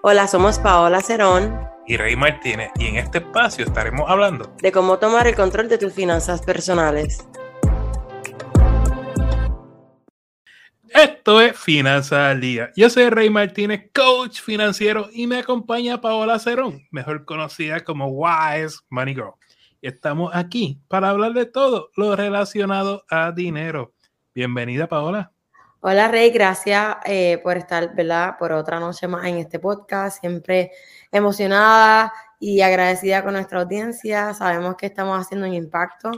Hola, somos Paola Cerón y Rey Martínez y en este espacio estaremos hablando de cómo tomar el control de tus finanzas personales. Esto es Finanzas al Día. Yo soy Rey Martínez, coach financiero, y me acompaña Paola Cerón, mejor conocida como Wise Money Girl. Estamos aquí para hablar de todo lo relacionado a dinero. Bienvenida, Paola. Hola Rey, gracias eh, por estar, ¿verdad? Por otra noche más en este podcast. Siempre emocionada y agradecida con nuestra audiencia. Sabemos que estamos haciendo un impacto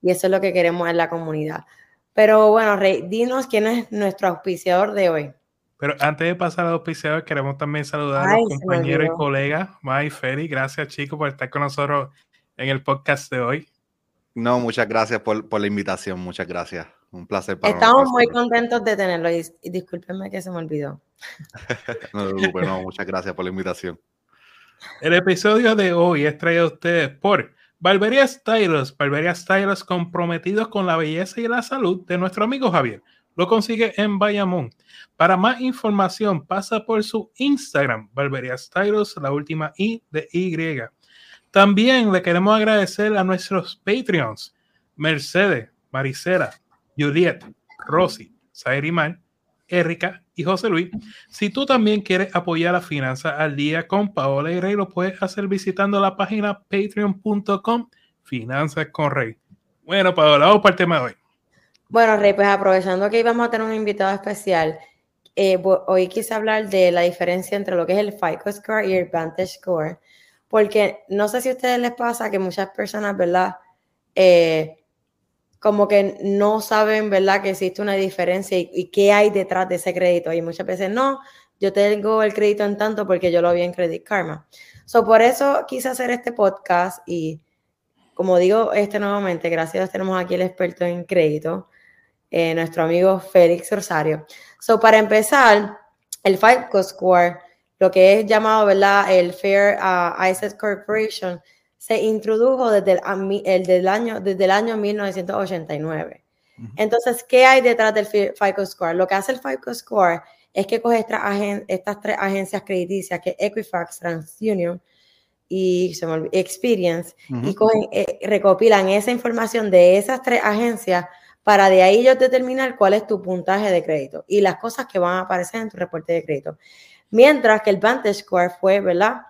y eso es lo que queremos en la comunidad. Pero bueno, Rey, dinos quién es nuestro auspiciador de hoy. Pero antes de pasar al auspiciador, queremos también saludar a los compañeros y colegas, May Feli. Gracias, chicos, por estar con nosotros en el podcast de hoy. No, muchas gracias por, por la invitación. Muchas gracias. Un placer para Estamos muy contentos de tenerlo y, discúlpenme que se me olvidó. no, no, muchas gracias por la invitación. El episodio de hoy es traído a ustedes por Barbería Stylos. Barbería Stylos comprometidos con la belleza y la salud de nuestro amigo Javier. Lo consigue en Bayamón. Para más información, pasa por su Instagram, Barbería Stylos, la última I de Y. También le queremos agradecer a nuestros Patreons, Mercedes, Maricela, Juliet, Rosy, Sairimar, Erika y José Luis. Si tú también quieres apoyar a Finanzas al Día con Paola y Rey, lo puedes hacer visitando la página patreon.com Finanzas con Rey. Bueno, Paola, vamos para el tema de hoy. Bueno, Rey, pues aprovechando que íbamos a tener un invitado especial, eh, hoy quise hablar de la diferencia entre lo que es el FICO Score y el Vantage Score, porque no sé si a ustedes les pasa que muchas personas, ¿verdad? Eh, como que no saben, ¿verdad?, que existe una diferencia y, qué hay detrás de ese crédito. Y muchas veces no, yo tengo el crédito en tanto porque yo lo vi en Credit Karma. So, por eso quise hacer este podcast y, como digo este nuevamente, gracias a Dios tenemos aquí el experto en crédito, eh, nuestro amigo Félix Rosario. So, para empezar, el FICO Score, lo que es llamado, ¿verdad?, el Fair uh, Corporation, se introdujo desde el, del año, desde el año 1989. Entonces, ¿qué hay detrás del FICO Score? Lo que hace el FICO Score es que coge estas, tres agencias crediticias, que Equifax, TransUnion y Experience, y eh, recopilan esa información de esas tres agencias para de ahí ellos determinar cuál es tu puntaje de crédito y las cosas que van a aparecer en tu reporte de crédito. Mientras que el Vantage Score fue, ¿verdad?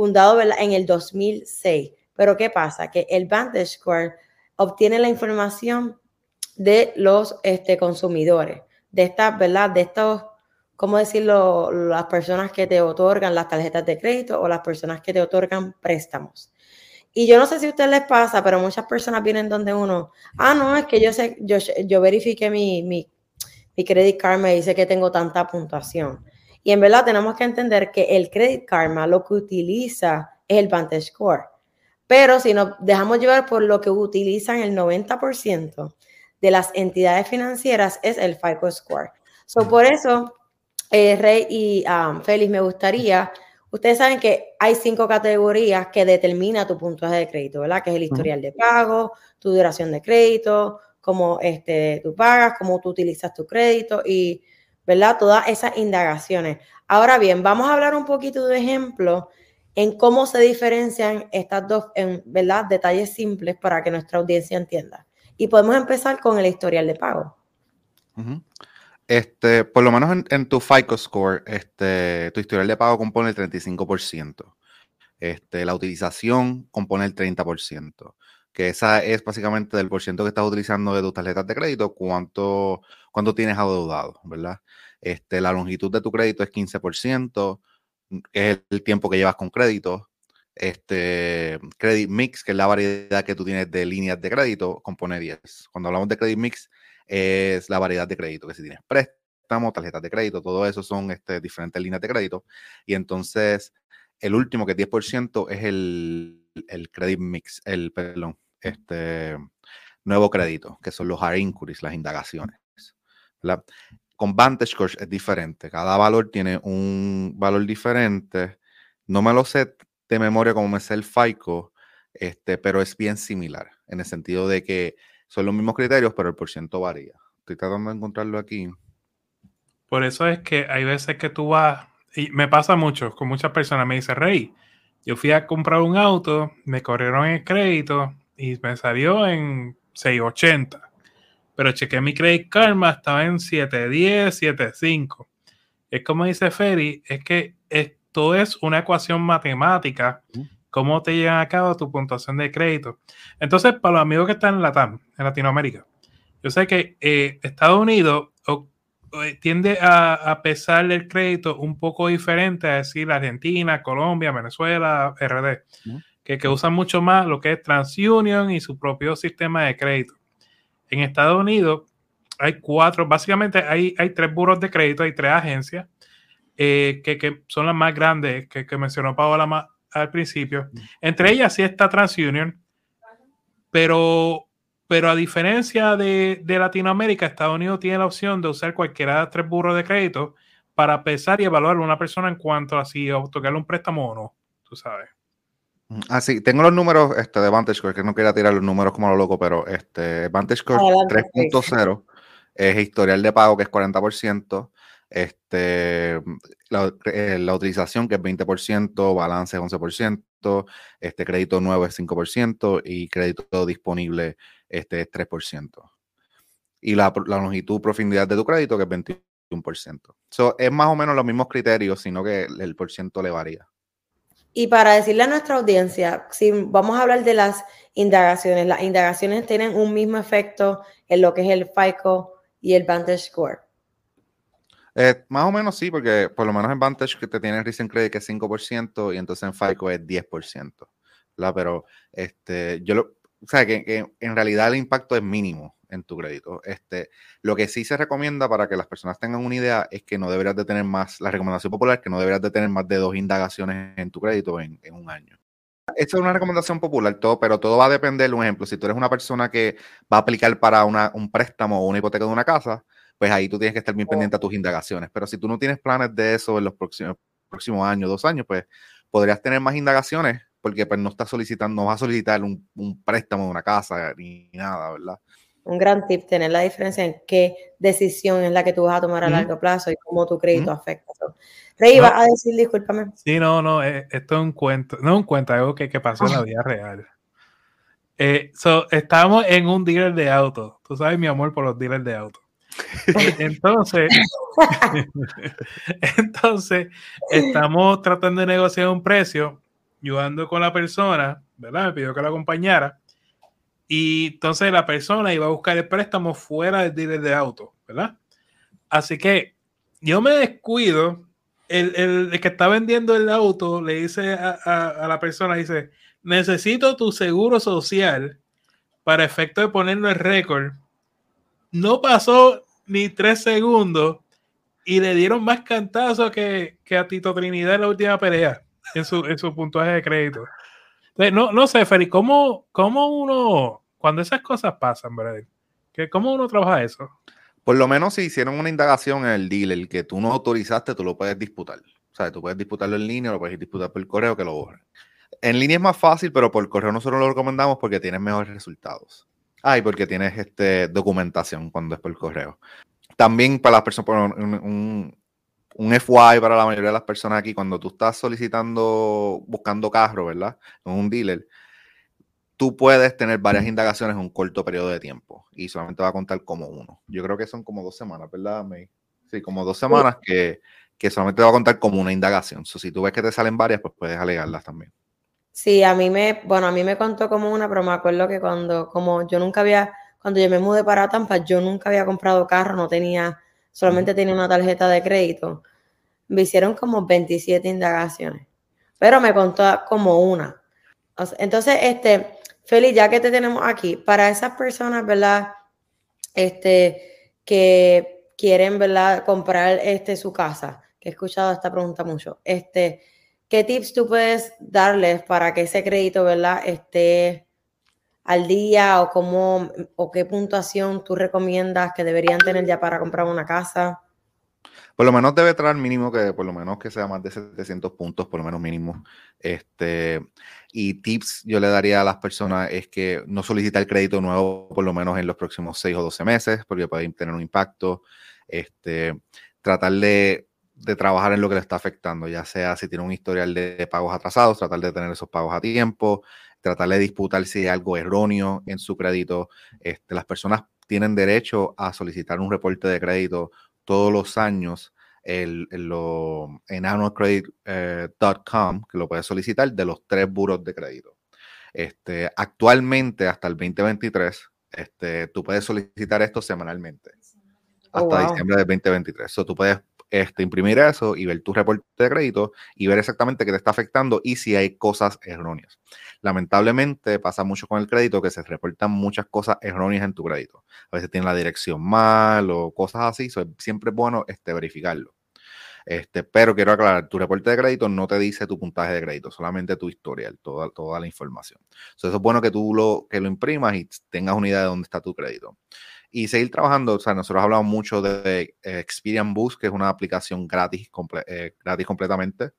Fundado en el 2006. Pero ¿qué pasa? Que el Vantage Score obtiene la información de los este, consumidores, de estas, ¿verdad? De estos, ¿cómo decirlo? Las personas que te otorgan las tarjetas de crédito o las personas que te otorgan préstamos. Y yo no sé si a ustedes les pasa, pero muchas personas vienen donde uno, ah, no, es que yo sé, yo, yo verifiqué mi, mi, mi credit card, me dice que tengo tanta puntuación. Y en verdad tenemos que entender que el Credit Karma lo que utiliza es el Vantage Score. Pero si nos dejamos llevar por lo que utilizan el 90% de las entidades financieras es el FICO Score. So, por eso, eh, Rey y um, Félix, me gustaría, ustedes saben que hay cinco categorías que determina tu puntaje de crédito, ¿verdad? Que es el historial de pago, tu duración de crédito, cómo este, tú pagas, cómo tú utilizas tu crédito y ¿verdad? Todas esas indagaciones. Ahora bien, vamos a hablar un poquito de ejemplo en cómo se diferencian estas dos, en, ¿verdad? Detalles simples para que nuestra audiencia entienda. Y podemos empezar con el historial de pago. Este, por lo menos en, tu FICO score, este, tu historial de pago compone el 35%. Este, la utilización compone el 30%, que esa es básicamente del por ciento que estás utilizando de tus tarjetas de crédito, cuánto, cuánto tienes adeudado, ¿verdad? Este, la longitud de tu crédito es 15%, mm, que es el tiempo que llevas con crédito. Este, credit mix, que es la variedad que tú tienes de líneas de crédito, compone 10. Cuando hablamos de credit mix, es la variedad de crédito, que si tienes préstamo, tarjetas de crédito, todo eso son este, diferentes líneas de crédito. Y entonces, el último, que es 10%, es el, el credit mix, el, perdón, este nuevo crédito, que son los hard inquiries, las indagaciones. Con Vantage Score es diferente. Cada valor tiene un valor diferente. No me lo sé de memoria como me sé el FICO, este, pero es bien similar en el sentido de que son los mismos criterios, pero el porciento varía. Estoy tratando de encontrarlo aquí. Por eso es que hay veces que tú vas y me pasa mucho con muchas personas. Me dice, Rey, yo fui a comprar un auto, me corrieron el crédito y me salió en 680. Pero chequé mi credit karma, estaba en 710, 75. Es como dice Ferry, es que esto es una ecuación matemática. ¿Cómo te llegan a cabo tu puntuación de crédito? Entonces, para los amigos que están en Latam, en Latinoamérica, yo sé que eh, Estados Unidos tiende a, pesar el crédito un poco diferente a decir Argentina, Colombia, Venezuela, RD, que, que, usan mucho más lo que es TransUnion y su propio sistema de crédito. En Estados Unidos hay cuatro, básicamente hay, hay tres buros de crédito, hay tres agencias eh, que, que, son las más grandes que, que mencionó Paola al principio. Entre ellas sí está TransUnion, pero pero a diferencia de, Latinoamérica, Estados Unidos tiene la opción de usar cualquiera de los tres burros de crédito para pesar y evaluar a una persona en cuanto a si otorgarle un préstamo o no, tú sabes. Ah, sí, tengo los números este, de VantageScore, que no quería tirar los números como lo loco, pero este VantageScore 3.0 es historial de pago que es 40%, este, la, eh, la, utilización que es 20%, balance es 11%, este crédito nuevo es 5% y crédito disponible este es 3%. Y la, longitud, profundidad de tu crédito, que es 21%. So, es más o menos los mismos criterios, sino que el, por ciento le varía. Y para decirle a nuestra audiencia, si vamos a hablar de las indagaciones, las indagaciones tienen un mismo efecto en lo que es el FICO y el Vantage Score. Eh, más o menos sí, porque por lo menos en Vantage que te tiene Recent Credit que es 5% y entonces en FICO es 10%. ¿verdad? Pero este, yo lo, o sea, que, en realidad el impacto es mínimo en tu crédito. Este, lo que sí se recomienda para que las personas tengan una idea es que no deberías de tener más, la recomendación popular es que no deberías de tener más de dos indagaciones en tu crédito en, un año. Esta es una recomendación popular, todo, pero todo va a depender. Un ejemplo, si tú eres una persona que va a aplicar para una, un préstamo o una hipoteca de una casa, pues ahí tú tienes que estar bien pendiente a tus indagaciones. Pero si tú no tienes planes de eso en los próximos, próximos años, dos años, pues podrías tener más indagaciones porque pues no está solicitando, no va a solicitar un, préstamo de una casa ni nada, ¿verdad? Un gran tip, tener la diferencia en qué decisión es la que tú vas a tomar a largo plazo y cómo tu crédito afecta. Rey, no, a decir, discúlpame. Sí, no, no, eh, esto es un cuento, no es un cuento, algo que, que pasó en la vida real. Eh, estamos en un dealer de autos. Tú sabes mi amor por los dealers de autos. entonces, entonces, estamos tratando de negociar un precio yo con la persona, ¿verdad? Me pidió que la acompañara. Y entonces la persona iba a buscar el préstamo fuera del dealer de auto, ¿verdad? Así que yo me descuido. El, el, que está vendiendo el auto le dice a, a, la persona, dice, necesito tu seguro social para efecto de ponerlo en récord. No pasó ni tres segundos y le dieron más cantazo que, que a Tito Trinidad en la última pelea en su, en su de crédito. no, no sé, Feli, ¿cómo, ¿cómo uno, cuando esas cosas pasan, ¿verdad? ¿Cómo uno trabaja eso? Por lo menos si hicieron una indagación en el dealer que tú no autorizaste, tú lo puedes disputar. O sea, tú puedes disputarlo en línea, lo puedes disputar por el correo que lo borren. En línea es más fácil, pero por correo nosotros lo recomendamos porque tienes mejores resultados. Ah, y porque tienes este, documentación cuando es por correo. También para las personas, un, un FY para la mayoría de las personas aquí, cuando tú estás solicitando, buscando carro, ¿verdad? En un dealer, tú puedes tener varias indagaciones en un corto periodo de tiempo y solamente va a contar como uno. Yo creo que son como dos semanas, ¿verdad, May? Sí, como dos semanas que, que solamente va a contar como una indagación. So, si tú ves que te salen varias, pues puedes alegarlas también. Sí, a mí me, bueno, a mí me contó como una, pero me acuerdo que cuando, como yo nunca había, cuando yo me mudé para Tampa, yo nunca había comprado carro, no tenía solamente tenía una tarjeta de crédito. Me hicieron como 27 indagaciones, pero me contó como una. Entonces, este, Feli, ya que te tenemos aquí, para esas personas, ¿verdad? Este, que quieren, ¿verdad? Comprar este, su casa, que he escuchado esta pregunta mucho, este, ¿qué tips tú puedes darles para que ese crédito, ¿verdad? Esté al día o cómo o qué puntuación tú recomiendas que deberían tener ya para comprar una casa? Por lo menos debe traer mínimo que por lo menos que sea más de 700 puntos, por lo menos mínimo. Este, y tips yo le daría a las personas es que no solicita el crédito nuevo por lo menos en los próximos 6 o 12 meses, porque puede tener un impacto. Este, tratar de de trabajar en lo que le está afectando, ya sea si tiene un historial de pagos atrasados, tratar de tener esos pagos a tiempo, tratar de disputar si hay algo erróneo en su crédito. Este, las personas tienen derecho a solicitar un reporte de crédito todos los años el, en annualcredit.com, eh, que lo puedes solicitar de los tres buros de crédito. Este, actualmente, hasta el 2023, este, tú puedes solicitar esto semanalmente. Oh, hasta diciembre del 2023. So, tú puedes este, imprimir eso y ver tu reporte de crédito y ver exactamente qué te está afectando y si hay cosas erróneas. Lamentablemente pasa mucho con el crédito que se reportan muchas cosas erróneas en tu crédito. A veces tiene la dirección mal o cosas así. siempre es bueno este, verificarlo. Este, pero quiero aclarar, tu reporte de crédito no te dice tu puntaje de crédito, solamente tu historial, toda, toda la información. eso es bueno que tú lo, que lo imprimas y tengas una idea de dónde está tu crédito y seguir trabajando. O sea, nosotros hablamos mucho de eh, Experian Boost, que es una aplicación gratis, eh, gratis completamente,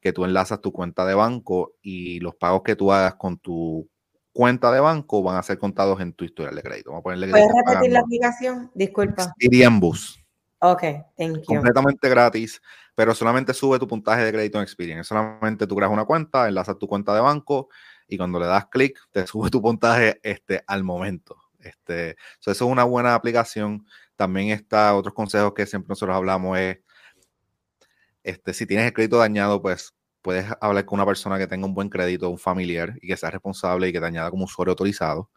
que tú enlazas tu cuenta de banco y los pagos que tú hagas con tu cuenta de banco van a ser contados en tu historial de crédito. Vamos a ponerle ¿Puedes repetir la aplicación? Disculpa. Experian Boost. Ok, thank you. Completamente gratis, pero solamente sube tu puntaje de crédito en Experian. Solamente tú creas una cuenta, enlazas tu cuenta de banco y cuando le das clic, te sube tu puntaje este, al momento. Este, eso es una buena aplicación. También está otros consejos que siempre nosotros hablamos es, este, si tienes el crédito dañado, pues puedes hablar con una persona que tenga un buen crédito, un familiar y que sea responsable y que te añada como usuario autorizado.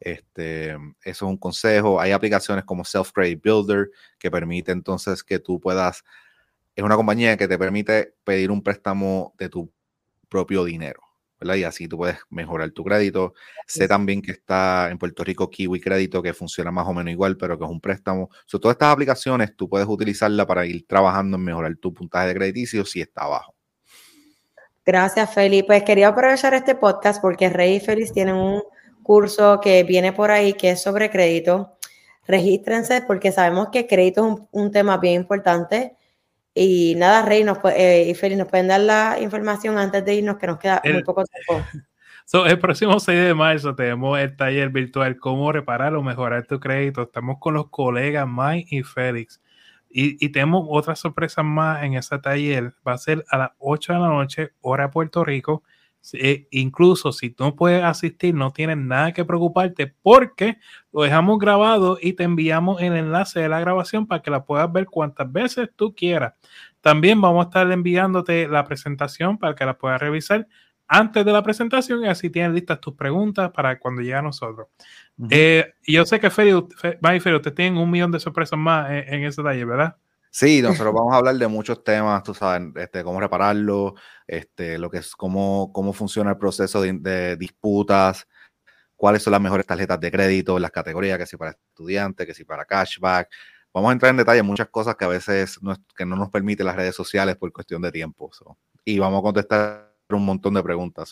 Este, eso es un consejo. Hay aplicaciones como Self Credit Builder que permite entonces que tú puedas, es una compañía que te permite pedir un préstamo de tu propio dinero. Y así tú puedes mejorar tu crédito. Sé también que está en Puerto Rico Kiwi Crédito, que funciona más o menos igual, pero que es un préstamo. So, todas estas aplicaciones tú puedes utilizarla para ir trabajando en mejorar tu puntaje de crediticio si está bajo. Gracias, Felipe. Pues quería aprovechar este podcast porque Rey y Félix tienen un curso que viene por ahí que es sobre crédito. Regístrense porque sabemos que crédito es un tema bien importante y nada, Rey nos, eh, y Félix, nos pueden dar la información antes de irnos, que nos queda muy poco tiempo. el próximo 6 de marzo tenemos el taller virtual Cómo reparar o mejorar tu crédito. Estamos con los colegas Mike y Félix. Y, y tenemos otras sorpresas más en ese taller. Va a ser a las 8 de la noche, hora Puerto Rico. Eh, incluso si no puedes asistir, no tienes nada que preocuparte porque lo dejamos grabado y te enviamos el enlace de la grabación para que la puedas ver cuantas veces tú quieras. También vamos a estar enviándote la presentación para que la puedas revisar antes de la presentación y así tienes listas tus preguntas para cuando llegue a nosotros. Eh, yo sé que Feri, ustedes tienen un millón de sorpresas más en, en ese taller, ¿verdad? Sí, nosotros vamos a hablar de muchos temas, tú sabes, este, cómo repararlo, este, lo que es, cómo, cómo funciona el proceso de, disputas, cuáles son las mejores tarjetas de crédito, las categorías, que si para estudiantes, que si para cashback. Vamos a entrar en detalle muchas cosas que a veces no, que no nos permiten las redes sociales por cuestión de tiempo. Y vamos a contestar un montón de preguntas.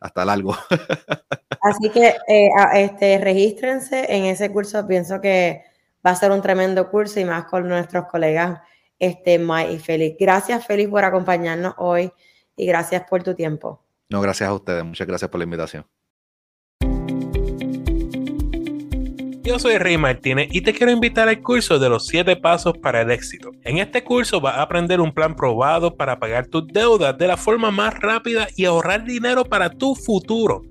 hasta largo. Así que eh, este, regístrense en ese curso. Pienso que Va a ser un tremendo curso y más con nuestros colegas este, Mike y Félix. Gracias, Félix, por acompañarnos hoy y gracias por tu tiempo. No, gracias a ustedes. Muchas gracias por la invitación. Yo soy Rey Martínez y te quiero invitar al curso de los 7 pasos para el éxito. En este curso vas a aprender un plan probado para pagar tus deudas de la forma más rápida y ahorrar dinero para tu futuro.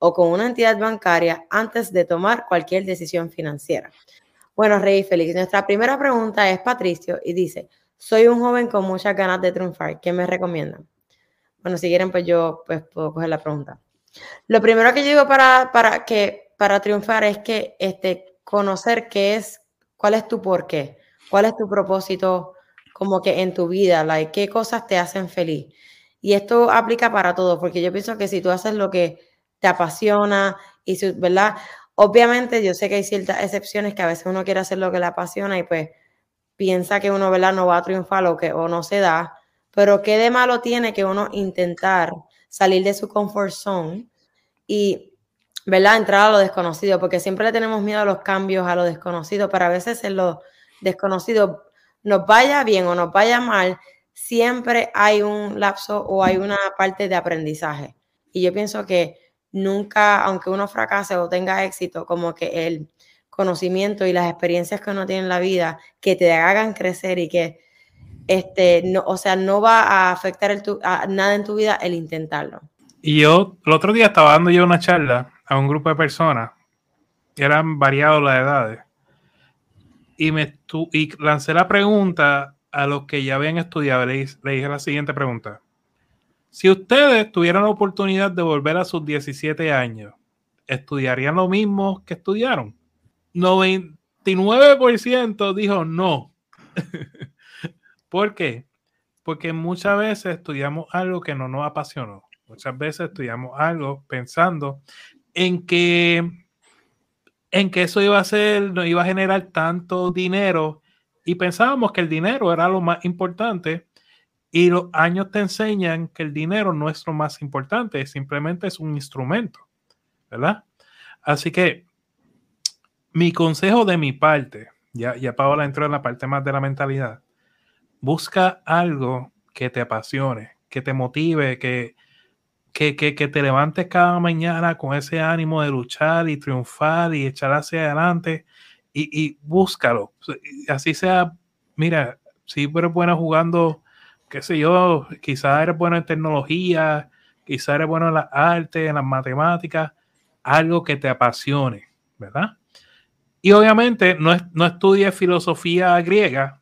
o con una entidad bancaria antes de tomar cualquier decisión financiera. Bueno, Rey Félix, nuestra primera pregunta es Patricio y dice, soy un joven con muchas ganas de triunfar, ¿qué me recomiendan? Bueno, si quieren, pues yo pues, puedo coger la pregunta. Lo primero que yo digo para, para, que, para triunfar es que este, conocer qué es, cuál es tu porqué, cuál es tu propósito como que en tu vida, qué cosas te hacen feliz. Y esto aplica para todo, porque yo pienso que si tú haces lo que te apasiona y, ¿verdad? Obviamente yo sé que hay ciertas excepciones que a veces uno quiere hacer lo que le apasiona y pues piensa que uno, ¿verdad? No va a triunfar o que o no se da, pero qué de malo tiene que uno intentar salir de su comfort zone y, ¿verdad? Entrar a lo desconocido, porque siempre le tenemos miedo a los cambios, a lo desconocido, pero a veces en lo desconocido nos vaya bien o nos vaya mal, siempre hay un lapso o hay una parte de aprendizaje. Y yo pienso que nunca, aunque uno fracase o tenga éxito, como que el conocimiento y las experiencias que uno tiene en la vida, que te hagan crecer y que, este, no, o sea, no va a afectar el nada en tu vida el intentarlo. Y yo, el otro día estaba dando yo una charla a un grupo de personas, que eran variados las edades, y, me y lancé la pregunta a los que ya habían estudiado, le, le dije la siguiente pregunta. Si ustedes tuvieran la oportunidad de volver a sus 17 años, ¿estudiarían lo mismo que estudiaron? 99% dijo no. ¿Por qué? Porque muchas veces estudiamos algo que no nos apasionó. Muchas veces estudiamos algo pensando en que en que eso iba a ser, no iba a generar tanto dinero y pensábamos que el dinero era lo más importante y los años te enseñan que el dinero no es lo más importante, simplemente es un instrumento, ¿verdad? Así que mi consejo de mi parte, ya, ya Paola entró en la parte más de la mentalidad, busca algo que te apasione, que te motive, que, que, que, que te levantes cada mañana con ese ánimo de luchar y triunfar y echar hacia adelante y, y búscalo. Así sea, mira, si eres bueno jugando qué sé yo, quizás eres bueno en tecnología, quizás eres bueno en las artes, en las matemáticas, algo que te apasione, ¿verdad? Y obviamente no, no estudies filosofía griega,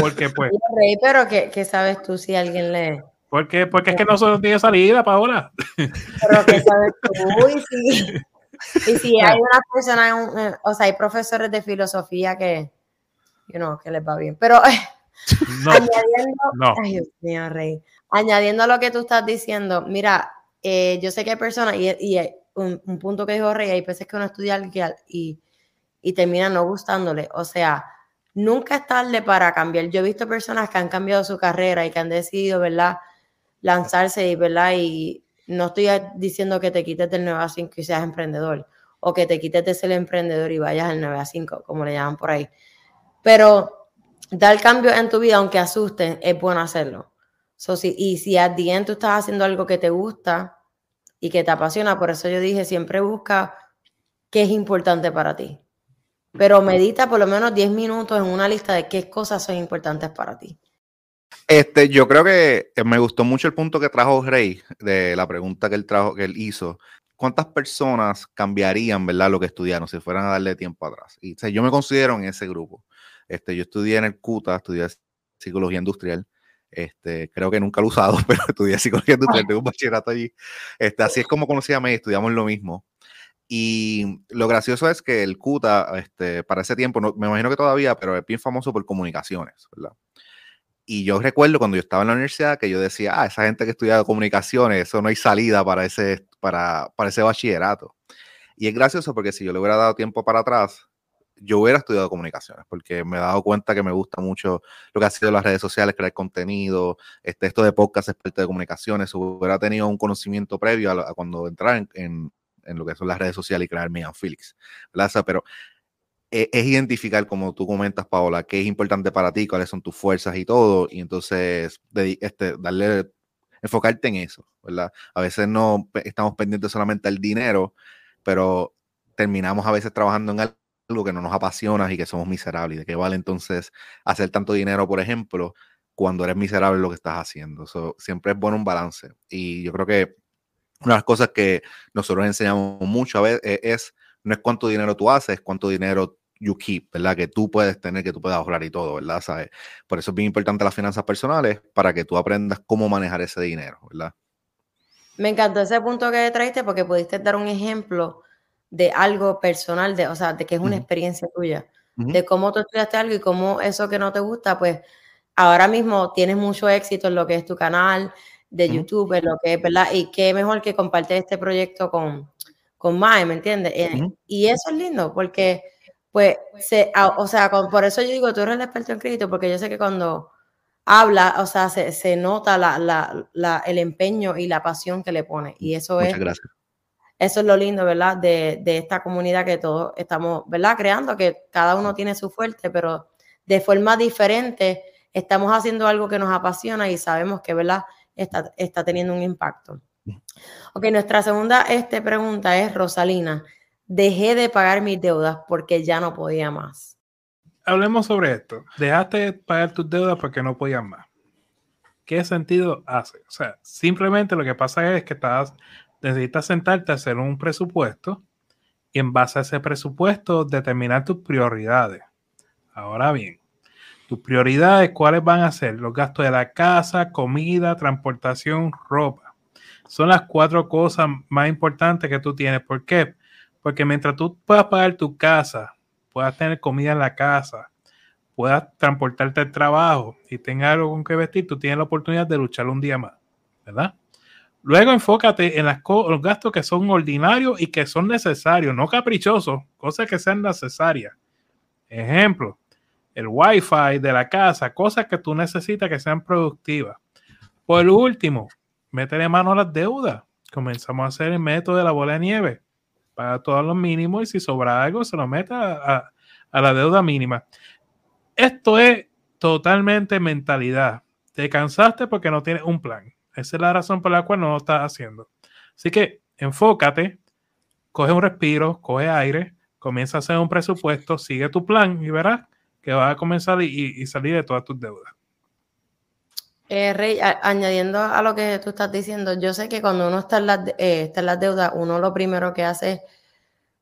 porque pues... pero ¿qué, sabes tú si alguien lee? Porque, porque es que no solo tiene salida, Paola. Pero ¿qué sabes tú? Y si, y si hay una persona, eh, o sea, hay profesores de filosofía que, you know, que les va bien. Pero añadiendo, Rey. Añadiendo a lo que tú estás diciendo, mira, eh, yo sé que hay personas, y, un, punto que dijo Rey, hay veces que uno estudia y, y termina no gustándole. O sea, nunca es tarde para cambiar. Yo he visto personas que han cambiado su carrera y que han decidido, ¿verdad? Lanzarse y, ¿verdad? Y no estoy diciendo que te quites del 9 a 5 y seas emprendedor, o que te quites de ser emprendedor y vayas al 9 a 5, como le llaman por ahí. Pero dar cambio en tu vida, aunque asusten, es bueno hacerlo. So, si, y si al día tú estás haciendo algo que te gusta y que te apasiona, por eso yo dije, siempre busca qué es importante para ti. Pero medita por lo menos 10 minutos en una lista de qué cosas son importantes para ti. Este, yo creo que me gustó mucho el punto que trajo Rey de la pregunta que él trajo, que él hizo. ¿Cuántas personas cambiarían, verdad, lo que estudiaron si fueran a darle tiempo atrás? Y yo me considero en ese grupo. Este, yo estudié en el CUTA, estudié psicología industrial. Este, creo que nunca lo he usado, pero estudié psicología industrial, tengo un bachillerato allí. Este, así es como conocí a May, estudiamos lo mismo. Y lo gracioso es que el CUTA, este, para ese tiempo, no, me imagino que todavía, pero es bien famoso por comunicaciones, ¿verdad? Y yo recuerdo cuando yo estaba en la universidad que yo decía, ah, esa gente que estudia comunicaciones, eso no hay salida para ese, para, para ese bachillerato. Y es gracioso porque si yo le hubiera dado tiempo para atrás, yo hubiera estudiado comunicaciones, porque me he dado cuenta que me gusta mucho lo que ha sido las redes sociales, crear contenido, este, esto de podcast experto de comunicaciones, hubiera tenido un conocimiento previo a, cuando entrar en, en, lo que son las redes sociales y crear Megan Felix. Pero e, es, identificar, como tú comentas, Paola, qué es importante para ti, cuáles son tus fuerzas y todo, y entonces este, darle, enfocarte en eso, ¿verdad? A veces no estamos pendientes solamente del dinero, pero terminamos a veces trabajando en algo algo que no nos apasiona y que somos miserables. ¿De qué vale entonces hacer tanto dinero, por ejemplo, cuando eres miserable lo que estás haciendo? siempre es bueno un balance. Y yo creo que una de las cosas que nosotros enseñamos mucho a veces es, no es cuánto dinero tú haces, es cuánto dinero you keep, ¿verdad? Que tú puedes tener, que tú puedas ahorrar y todo, ¿verdad? ¿Sabes? Por eso es bien importante las finanzas personales para que tú aprendas cómo manejar ese dinero, ¿verdad? Me encantó ese punto que trajiste porque pudiste dar un ejemplo de algo personal, de, o sea, de que es una experiencia tuya, de cómo tú estudiaste algo y cómo eso que no te gusta, pues ahora mismo tienes mucho éxito en lo que es tu canal de YouTube, en lo que es, ¿verdad? Y qué mejor que compartir este proyecto con, con Mae, ¿me entiendes? Eh, y eso es lindo porque, pues, se, o sea, por eso yo digo, tú eres el experto en crédito, porque yo sé que cuando habla, o sea, se, se nota la, la, la, el empeño y la pasión que le pone. Y eso Muchas es... gracias. Eso es lo lindo, ¿verdad? De, de, esta comunidad que todos estamos, ¿verdad? Creando, que cada uno tiene su fuerte, pero de forma diferente estamos haciendo algo que nos apasiona y sabemos que, ¿verdad? Está, está teniendo un impacto. Ok, nuestra segunda este, pregunta es, Rosalina, dejé de pagar mis deudas porque ya no podía más. Hablemos sobre esto. Dejaste de pagar tus deudas porque no podías más. ¿Qué sentido hace? O sea, simplemente lo que pasa es que estás, necesitas sentarte a hacer un presupuesto y en base a ese presupuesto determinar tus prioridades. Ahora bien, tus prioridades, ¿cuáles van a ser? Los gastos de la casa, comida, transportación, ropa son las cuatro cosas más importantes que tú tienes. ¿Por qué? Porque mientras tú puedas pagar tu casa, puedas tener comida en la casa, puedas transportarte al trabajo y tengas algo con que vestir, tú tienes la oportunidad de luchar un día más, ¿verdad? Luego enfócate en los gastos que son ordinarios y que son necesarios, no caprichosos, cosas que sean necesarias. Ejemplo, el wifi de la casa, cosas que tú necesitas que sean productivas. Por último, métele mano a las deudas. Comenzamos a hacer el método de la bola de nieve. Paga todos los mínimos y si sobra algo, se lo mete a, la deuda mínima. Esto es totalmente mentalidad. Te cansaste porque no tienes un plan. Esa es la razón por la cual no lo estás haciendo. Así que enfócate, coge un respiro, coge aire, comienza a hacer un presupuesto, sigue tu plan y verás que vas a comenzar y salir de todas tus deudas. Eh, Rey, añadiendo a lo que tú estás diciendo, yo sé que cuando uno está en, las, eh, deudas, uno lo primero que hace es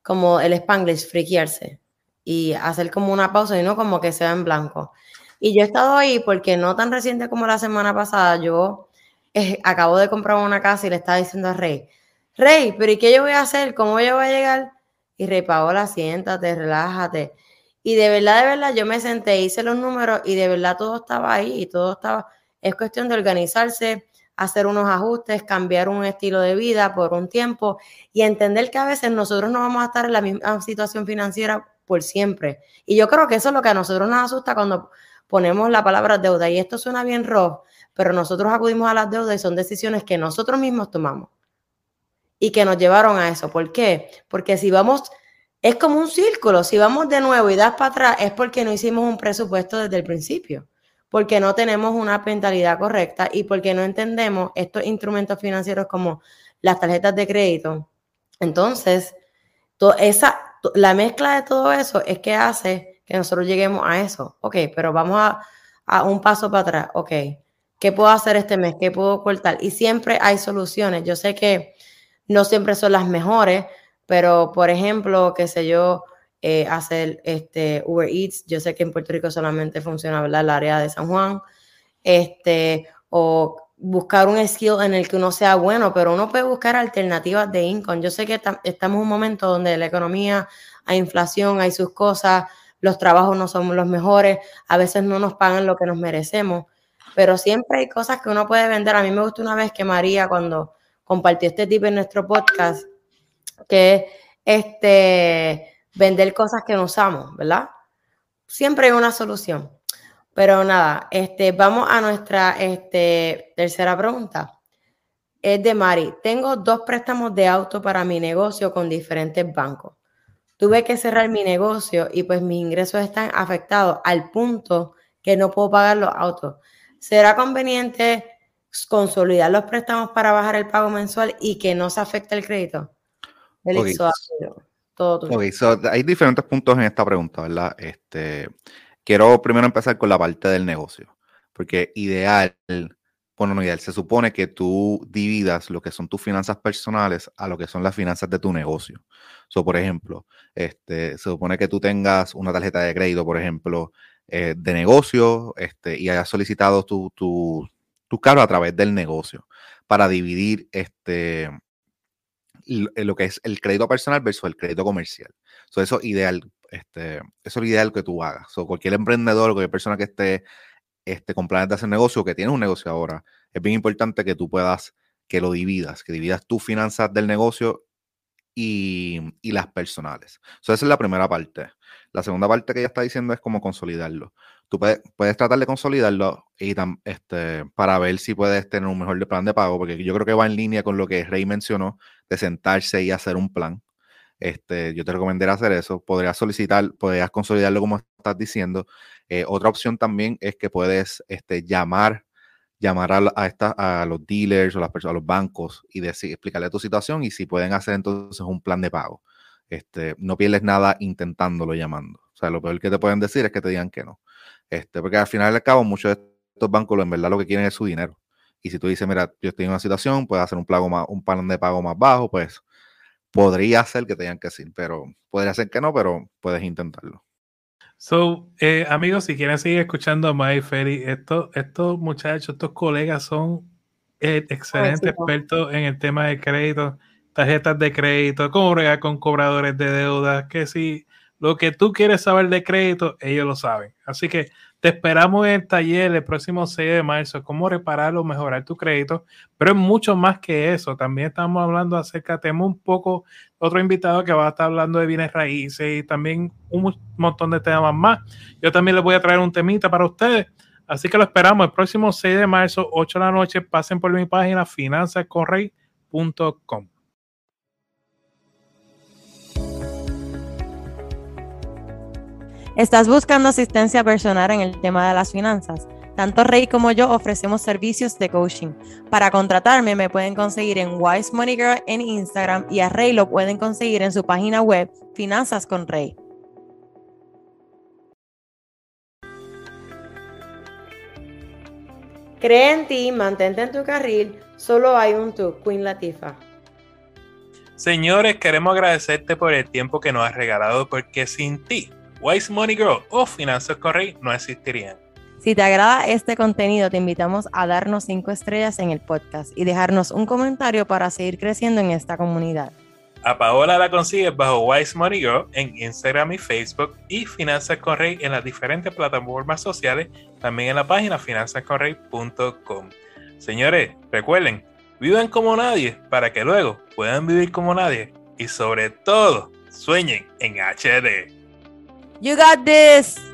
como el spanglish, friquearse y hacer como una pausa y no como que sea en blanco. Y yo he estado ahí porque no tan reciente como la semana pasada, yo eh, acabo de comprar una casa y le estaba diciendo a Rey, Rey, pero ¿y qué yo voy a hacer? ¿Cómo yo voy a llegar? Y Rey, Paola, siéntate, relájate. Y de verdad, de verdad, yo me senté, hice los números y de verdad todo estaba ahí y todo estaba es cuestión de organizarse, hacer unos ajustes, cambiar un estilo de vida por un tiempo y entender que a veces nosotros no vamos a estar en la misma situación financiera por siempre. Y yo creo que eso es lo que a nosotros nos asusta cuando ponemos la palabra deuda. Y esto suena bien rojo, pero nosotros acudimos a las deudas y son decisiones que nosotros mismos tomamos y que nos llevaron a eso. ¿Por qué? Porque si vamos, es como un círculo, si vamos de nuevo y das para atrás, es porque no hicimos un presupuesto desde el principio porque no tenemos una mentalidad correcta y porque no entendemos estos instrumentos financieros como las tarjetas de crédito. Entonces, esa, la mezcla de todo eso es que hace que nosotros lleguemos a eso. Ok, pero vamos a, a un paso para atrás. Ok, ¿qué puedo hacer este mes? ¿Qué puedo cortar? Y siempre hay soluciones. Yo sé que no siempre son las mejores, pero por ejemplo, qué sé yo, eh, hacer este Uber Eats. Yo sé que en Puerto Rico solamente funciona ¿verdad? el área de San Juan. Este, o buscar un skill en el que uno sea bueno, pero uno puede buscar alternativas de income. Yo sé que estamos en un momento donde la economía, hay inflación, hay sus cosas, los trabajos no son los mejores, a veces no nos pagan lo que nos merecemos, pero siempre hay cosas que uno puede vender. A mí me gustó una vez que María, cuando compartió este tip en nuestro podcast, que este vender cosas que no usamos, ¿verdad? Siempre hay una solución. Pero nada, este, vamos a nuestra este, tercera pregunta. Es de Mari. Tengo dos préstamos de auto para mi negocio con diferentes bancos. Tuve que cerrar mi negocio y pues mis ingresos están afectados al punto que no puedo pagar los autos. ¿Será conveniente consolidar los préstamos para bajar el pago mensual y que no se afecte el crédito? El Ok, hay diferentes puntos en esta pregunta, ¿verdad? Este, quiero primero empezar con la parte del negocio, porque ideal, bueno, no ideal, se supone que tú dividas lo que son tus finanzas personales a lo que son las finanzas de tu negocio. So, por ejemplo, este, se supone que tú tengas una tarjeta de crédito, por ejemplo, eh, de negocio este, y hayas solicitado tu, tu, tu a través del negocio para dividir este, lo que es el crédito personal versus el crédito comercial. So, eso ideal, este, eso es ideal que tú hagas. So, cualquier emprendedor, cualquier persona que esté este, con planes de hacer negocio, que tiene un negocio ahora, es bien importante que tú puedas, que lo dividas, que dividas tus finanzas del negocio y, las personales. So, esa es la primera parte. La segunda parte que ella está diciendo es cómo consolidarlo. Tú puedes, puedes tratar de consolidarlo y este, para ver si puedes tener un mejor plan de pago, porque yo creo que va en línea con lo que Rey mencionó, de sentarse y hacer un plan. Este, yo te recomendaría hacer eso. Podrías solicitar, podrías consolidarlo como estás diciendo. Eh, otra opción también es que puedes este, llamar, llamar a, a, los dealers o las personas, a los bancos y decir, explicarle tu situación y si pueden hacer entonces un plan de pago. Este, no pierdes nada intentándolo llamando. O sea, lo peor que te pueden decir es que te digan que no. Este, porque al final y al cabo, muchos de estos bancos en verdad lo que quieren es su dinero. Y si tú dices, mira, yo estoy en una situación, puedes hacer un, más, un plan de pago más bajo, pues podría ser que tengan que decir, pero podría ser que no, pero puedes intentarlo. So, eh, amigos, si quieren seguir escuchando a Mike Ferry, estos, estos muchachos, estos colegas son eh, excelentes expertos en el tema de crédito, tarjetas de crédito, cómo bregar con cobradores de deuda, que si lo que tú quieres saber de crédito, ellos lo saben. Así que te esperamos en el taller el próximo 6 de marzo, cómo reparar o mejorar tu crédito, pero es mucho más que eso. También estamos hablando acerca, tenemos un poco otro invitado que va a estar hablando de bienes raíces y también un montón de temas más. Yo también les voy a traer un temita para ustedes. Así que lo esperamos el próximo 6 de marzo, 8 de la noche. Pasen por mi página finanzascorrey.com. ¿Estás buscando asistencia personal en el tema de las finanzas? Tanto Rey como yo ofrecemos servicios de coaching. Para contratarme me pueden conseguir en Wise Money Girl en Instagram y a Rey lo pueden conseguir en su página web Finanzas con Rey. Cree en ti, mantente en tu carril, solo hay un tú, Queen Latifa. Señores, queremos agradecerte por el tiempo que nos has regalado porque sin ti Wise Money Girl o Finanzas Correy no existirían. Si te agrada este contenido, te invitamos a darnos 5 estrellas en el podcast y dejarnos un comentario para seguir creciendo en esta comunidad. A Paola la consigues bajo Wise Money Girl en Instagram y Facebook y Finanzas Correy en las diferentes plataformas sociales, también en la página finanzascorrey.com. Señores, recuerden, vivan como nadie para que luego puedan vivir como nadie y sobre todo sueñen en HD. You got this.